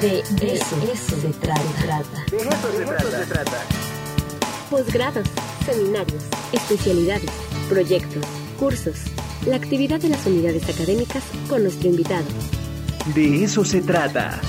De eso, se trata. De eso se trata. Posgrados, seminarios, especialidades, proyectos, cursos, la actividad de las unidades académicas con nuestro invitado. De eso se trata.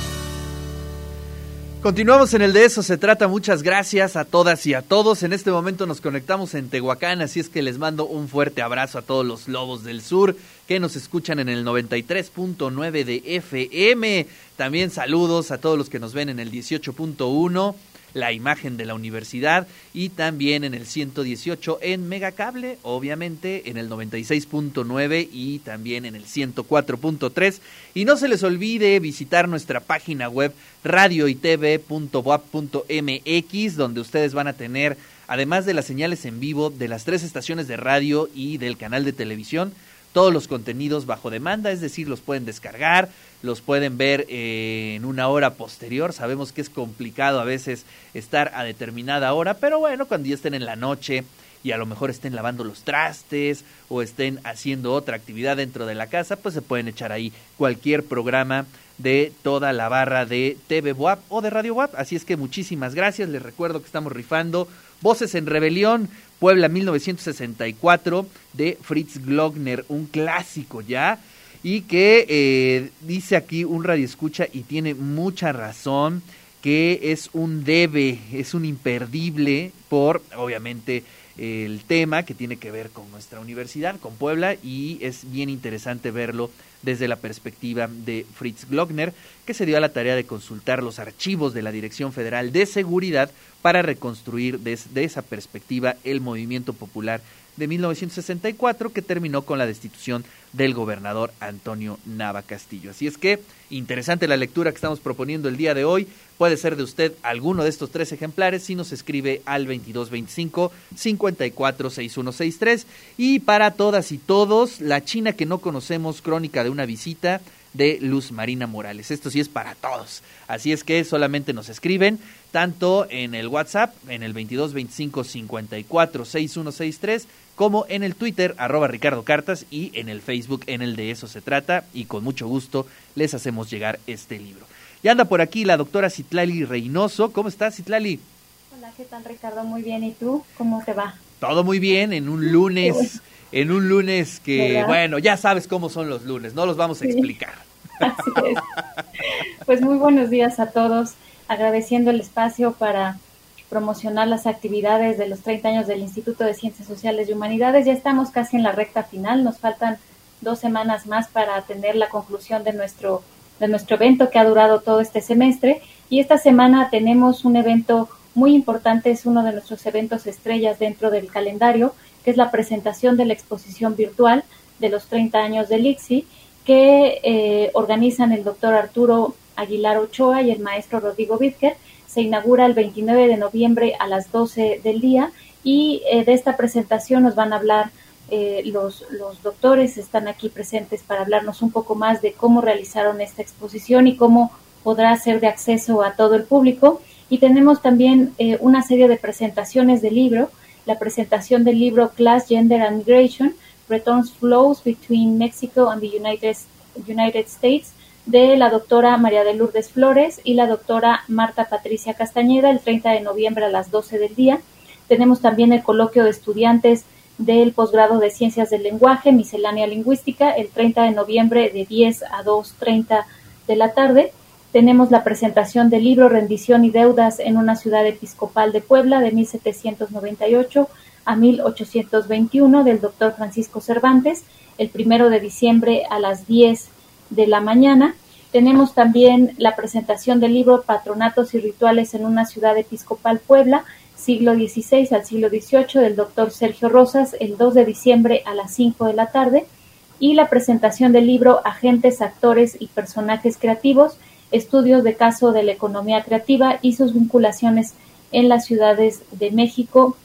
Continuamos en el de eso se trata. Muchas gracias a todas y a todos. En este momento nos conectamos en Tehuacán, así es que les mando un fuerte abrazo a todos los lobos del sur que nos escuchan en el 93.9 de FM. También saludos a todos los que nos ven en el 18.1 la imagen de la universidad y también en el 118 en Megacable, obviamente en el 96.9 y también en el 104.3. Y no se les olvide visitar nuestra página web radioitv.boap.mx donde ustedes van a tener, además de las señales en vivo de las tres estaciones de radio y del canal de televisión, todos los contenidos bajo demanda, es decir, los pueden descargar, los pueden ver eh, en una hora posterior. Sabemos que es complicado a veces estar a determinada hora, pero bueno, cuando ya estén en la noche y a lo mejor estén lavando los trastes o estén haciendo otra actividad dentro de la casa, pues se pueden echar ahí cualquier programa de toda la barra de TV WAP o de Radio WAP. Así es que muchísimas gracias. Les recuerdo que estamos rifando Voces en Rebelión, Puebla 1964 de Fritz Glockner, un clásico ya y que eh, dice aquí un radio escucha y tiene mucha razón que es un debe, es un imperdible por obviamente el tema que tiene que ver con nuestra universidad, con Puebla, y es bien interesante verlo desde la perspectiva de Fritz Glockner, que se dio a la tarea de consultar los archivos de la Dirección Federal de Seguridad para reconstruir desde esa perspectiva el movimiento popular de 1964 que terminó con la destitución del gobernador Antonio Nava Castillo. Así es que interesante la lectura que estamos proponiendo el día de hoy. Puede ser de usted alguno de estos tres ejemplares si nos escribe al 2225 546163 y para todas y todos la China que no conocemos crónica de una visita de Luz Marina Morales. Esto sí es para todos. Así es que solamente nos escriben tanto en el WhatsApp en el 2225 546163 como en el Twitter, arroba Ricardo Cartas, y en el Facebook, en el de eso se trata, y con mucho gusto les hacemos llegar este libro. Ya anda por aquí la doctora Citlali Reynoso. ¿Cómo estás, Citlali? Hola, ¿qué tal, Ricardo? Muy bien. ¿Y tú? ¿Cómo te va? Todo muy bien, en un lunes, en un lunes que, bueno, ya sabes cómo son los lunes, no los vamos a explicar. Así es. Pues muy buenos días a todos, agradeciendo el espacio para promocionar las actividades de los 30 años del Instituto de Ciencias Sociales y Humanidades. Ya estamos casi en la recta final, nos faltan dos semanas más para tener la conclusión de nuestro, de nuestro evento que ha durado todo este semestre. Y esta semana tenemos un evento muy importante, es uno de nuestros eventos estrellas dentro del calendario, que es la presentación de la exposición virtual de los 30 años del ICSI, que eh, organizan el doctor Arturo Aguilar Ochoa y el maestro Rodrigo Vizquer se inaugura el 29 de noviembre a las 12 del día y eh, de esta presentación nos van a hablar eh, los, los doctores, están aquí presentes para hablarnos un poco más de cómo realizaron esta exposición y cómo podrá ser de acceso a todo el público. Y tenemos también eh, una serie de presentaciones del libro, la presentación del libro Class, Gender and Migration, Returns Flows Between Mexico and the United, United States, de la doctora María de Lourdes Flores y la doctora Marta Patricia Castañeda el 30 de noviembre a las 12 del día. Tenemos también el coloquio de estudiantes del posgrado de Ciencias del Lenguaje, Miscelánea Lingüística, el 30 de noviembre de 10 a 2.30 de la tarde. Tenemos la presentación del libro Rendición y Deudas en una ciudad episcopal de Puebla de 1798 a 1821 del doctor Francisco Cervantes, el primero de diciembre a las 10 de la mañana. Tenemos también la presentación del libro Patronatos y Rituales en una ciudad episcopal Puebla, siglo XVI al siglo XVIII, del doctor Sergio Rosas, el 2 de diciembre a las 5 de la tarde. Y la presentación del libro Agentes, Actores y Personajes Creativos, Estudios de Caso de la Economía Creativa y sus vinculaciones en las ciudades de México,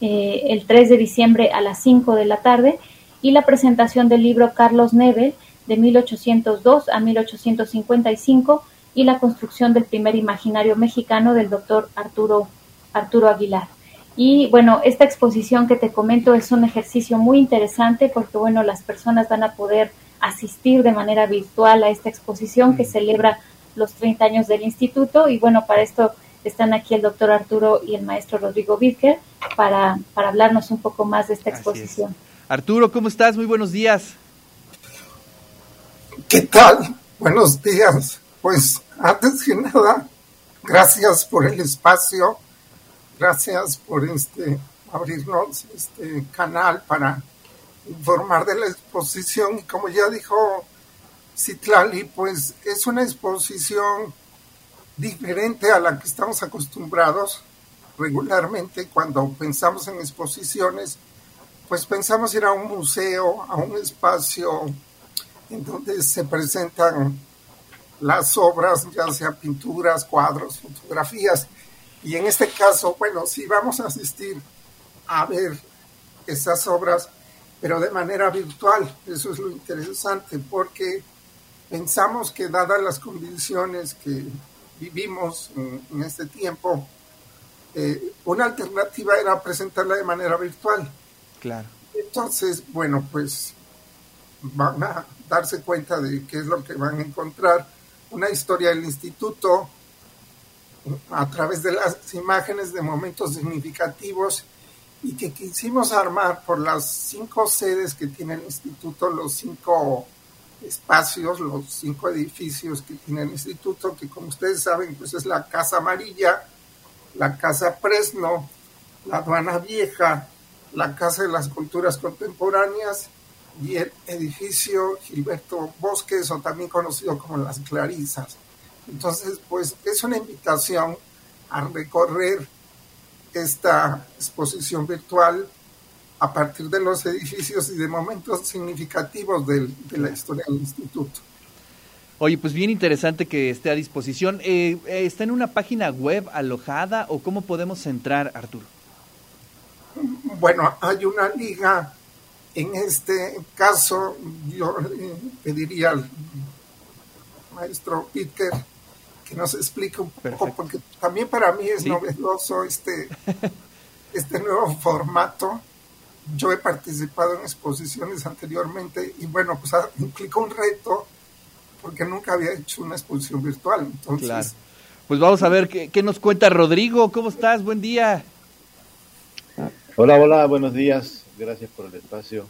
eh, el 3 de diciembre a las 5 de la tarde. Y la presentación del libro Carlos Neve, de 1802 a 1855 y la construcción del primer imaginario mexicano del doctor Arturo, Arturo Aguilar. Y bueno, esta exposición que te comento es un ejercicio muy interesante porque bueno, las personas van a poder asistir de manera virtual a esta exposición que celebra los 30 años del instituto y bueno, para esto están aquí el doctor Arturo y el maestro Rodrigo Birker para, para hablarnos un poco más de esta exposición. Arturo, ¿cómo estás? Muy buenos días. ¿Qué tal? Buenos días. Pues antes que nada, gracias por el espacio, gracias por este abrirnos este canal para informar de la exposición y como ya dijo Citlali, pues es una exposición diferente a la que estamos acostumbrados regularmente cuando pensamos en exposiciones, pues pensamos ir a un museo, a un espacio en donde se presentan las obras, ya sea pinturas, cuadros, fotografías. Y en este caso, bueno, sí vamos a asistir a ver esas obras, pero de manera virtual. Eso es lo interesante, porque pensamos que dadas las condiciones que vivimos en, este tiempo, eh, una alternativa era presentarla de manera virtual. Claro. Entonces, bueno, pues van a darse cuenta de qué es lo que van a encontrar. Una historia del instituto a través de las imágenes de momentos significativos y que quisimos armar por las cinco sedes que tiene el instituto, los cinco espacios, los cinco edificios que tiene el instituto, que como ustedes saben, pues es la Casa Amarilla, la Casa Presno, la Aduana Vieja, la Casa de las Culturas Contemporáneas y el edificio Gilberto Bosques, o también conocido como Las Clarisas. Entonces, pues es una invitación a recorrer esta exposición virtual a partir de los edificios y de momentos significativos de la historia del instituto. Oye, pues bien interesante que esté a disposición. Eh, eh, ¿Está en una página web alojada o cómo podemos entrar, Arturo? Bueno, hay una liga. En este caso, yo pediría al maestro Peter que nos explique un poco, porque también para mí es novedoso este, este nuevo formato yo he participado en exposiciones anteriormente y bueno, pues implicó un reto porque nunca había hecho una exposición virtual. Entonces, Pues vamos a ver qué, nos cuenta Rodrigo. ¿Cómo estás? Buen día. Hola, hola, buenos días. Gracias por el espacio.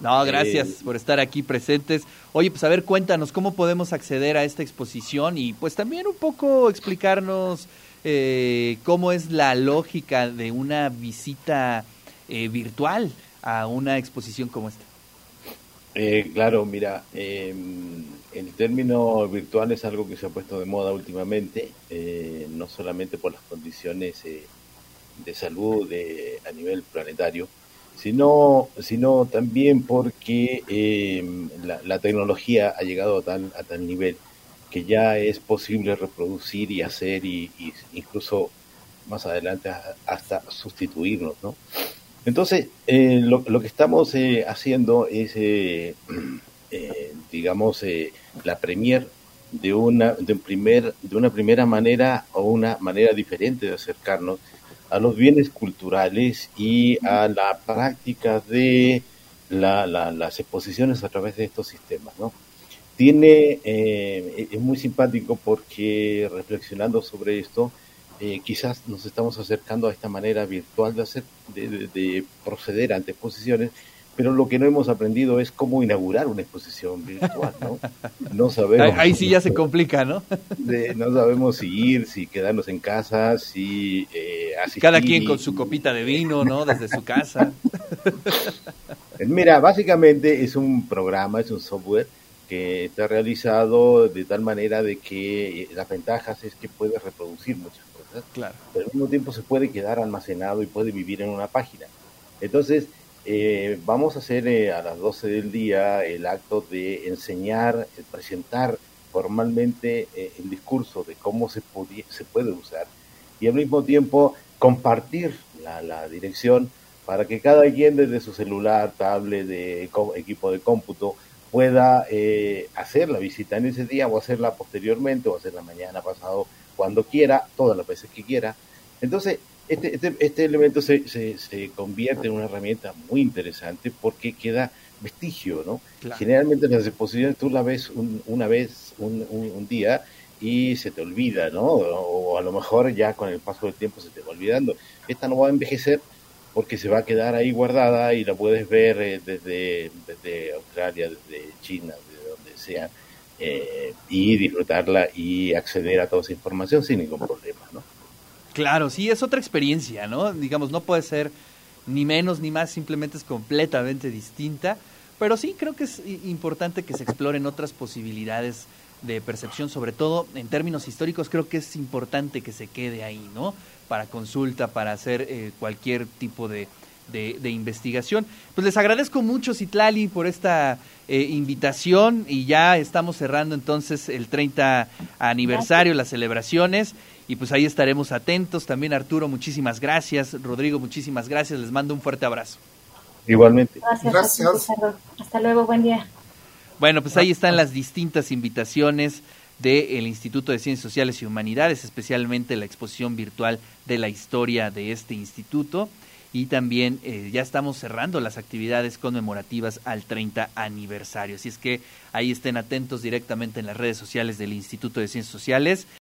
No, gracias eh, por estar aquí presentes. Oye, pues a ver, cuéntanos cómo podemos acceder a esta exposición y pues también un poco explicarnos eh, cómo es la lógica de una visita eh, virtual a una exposición como esta? Eh, claro, mira, em, el término virtual es algo que se ha puesto de moda últimamente, eh, no solamente por las condiciones de salud a nivel planetario, sino, sino también porque em, la, tecnología ha llegado a tal, a tal nivel que ya es posible reproducir y hacer y, incluso más adelante hasta sustituirnos, ¿no? Entonces, eh, lo, que estamos eh, haciendo es, eh, digamos, la premier de una, de, primer, de una primera manera o una manera diferente de acercarnos a los bienes culturales y a la práctica de las exposiciones a través de estos sistemas, ¿no? Tiene, es muy simpático porque reflexionando sobre esto, eh, quizás nos estamos acercando a esta manera virtual de, hacer, de, proceder ante exposiciones, pero lo que no hemos aprendido es cómo inaugurar una exposición virtual, ¿no? No sabemos. Ahí, sí ya se complica, ¿no? no sabemos si ir, si quedarnos en casa, si eh, asistir. Cada quien con su copita de vino, ¿no? Desde su casa. Mira, básicamente es un programa, es un software que está realizado de tal manera de que eh, las ventajas es que puede reproducir muchas Claro. Pero al mismo tiempo se puede quedar almacenado y puede vivir en una página. Entonces, eh, vamos a hacer eh, a las 12 del día el acto de enseñar, presentar formalmente eh, el discurso de cómo se, se puede usar y al mismo tiempo compartir la, dirección para que cada quien desde su celular, tablet, de, equipo de cómputo pueda hacer la visita en ese día o hacerla posteriormente o hacerla mañana pasado cuando quiera, todas las veces que quiera. Entonces, este, este, este elemento se, se, convierte en una herramienta muy interesante porque queda vestigio, ¿no? Generalmente las exposiciones tú la ves una vez, un, un, día, y se te olvida, ¿no? O a lo mejor ya con el paso del tiempo se te va olvidando. Esta no va a envejecer porque se va a quedar ahí guardada y la puedes ver eh, desde, desde Australia, desde China, desde donde sea, eh, y disfrutarla y acceder a toda esa información sin ningún problema, ¿no? Claro, sí, es otra experiencia, ¿no? Digamos, no puede ser ni menos ni más, simplemente es completamente distinta, pero sí creo que es importante que se exploren otras posibilidades de percepción, sobre todo en términos históricos, creo que es importante que se quede ahí, ¿no? Para consulta, para hacer eh, cualquier tipo de, de, investigación. Pues les agradezco mucho, Citlali, por esta eh, invitación y ya estamos cerrando entonces el 30 aniversario, las celebraciones. Y pues ahí estaremos atentos. También Arturo, muchísimas gracias. Rodrigo, muchísimas gracias. Les mando un fuerte abrazo. Igualmente. Gracias. gracias. Hasta luego, buen día. Bueno, pues ahí están las distintas invitaciones del Instituto de Ciencias Sociales y Humanidades, especialmente la exposición virtual de la historia de este instituto. Y también eh, ya estamos cerrando las actividades conmemorativas al 30 aniversario. Así es que ahí estén atentos directamente en las redes sociales del Instituto de Ciencias Sociales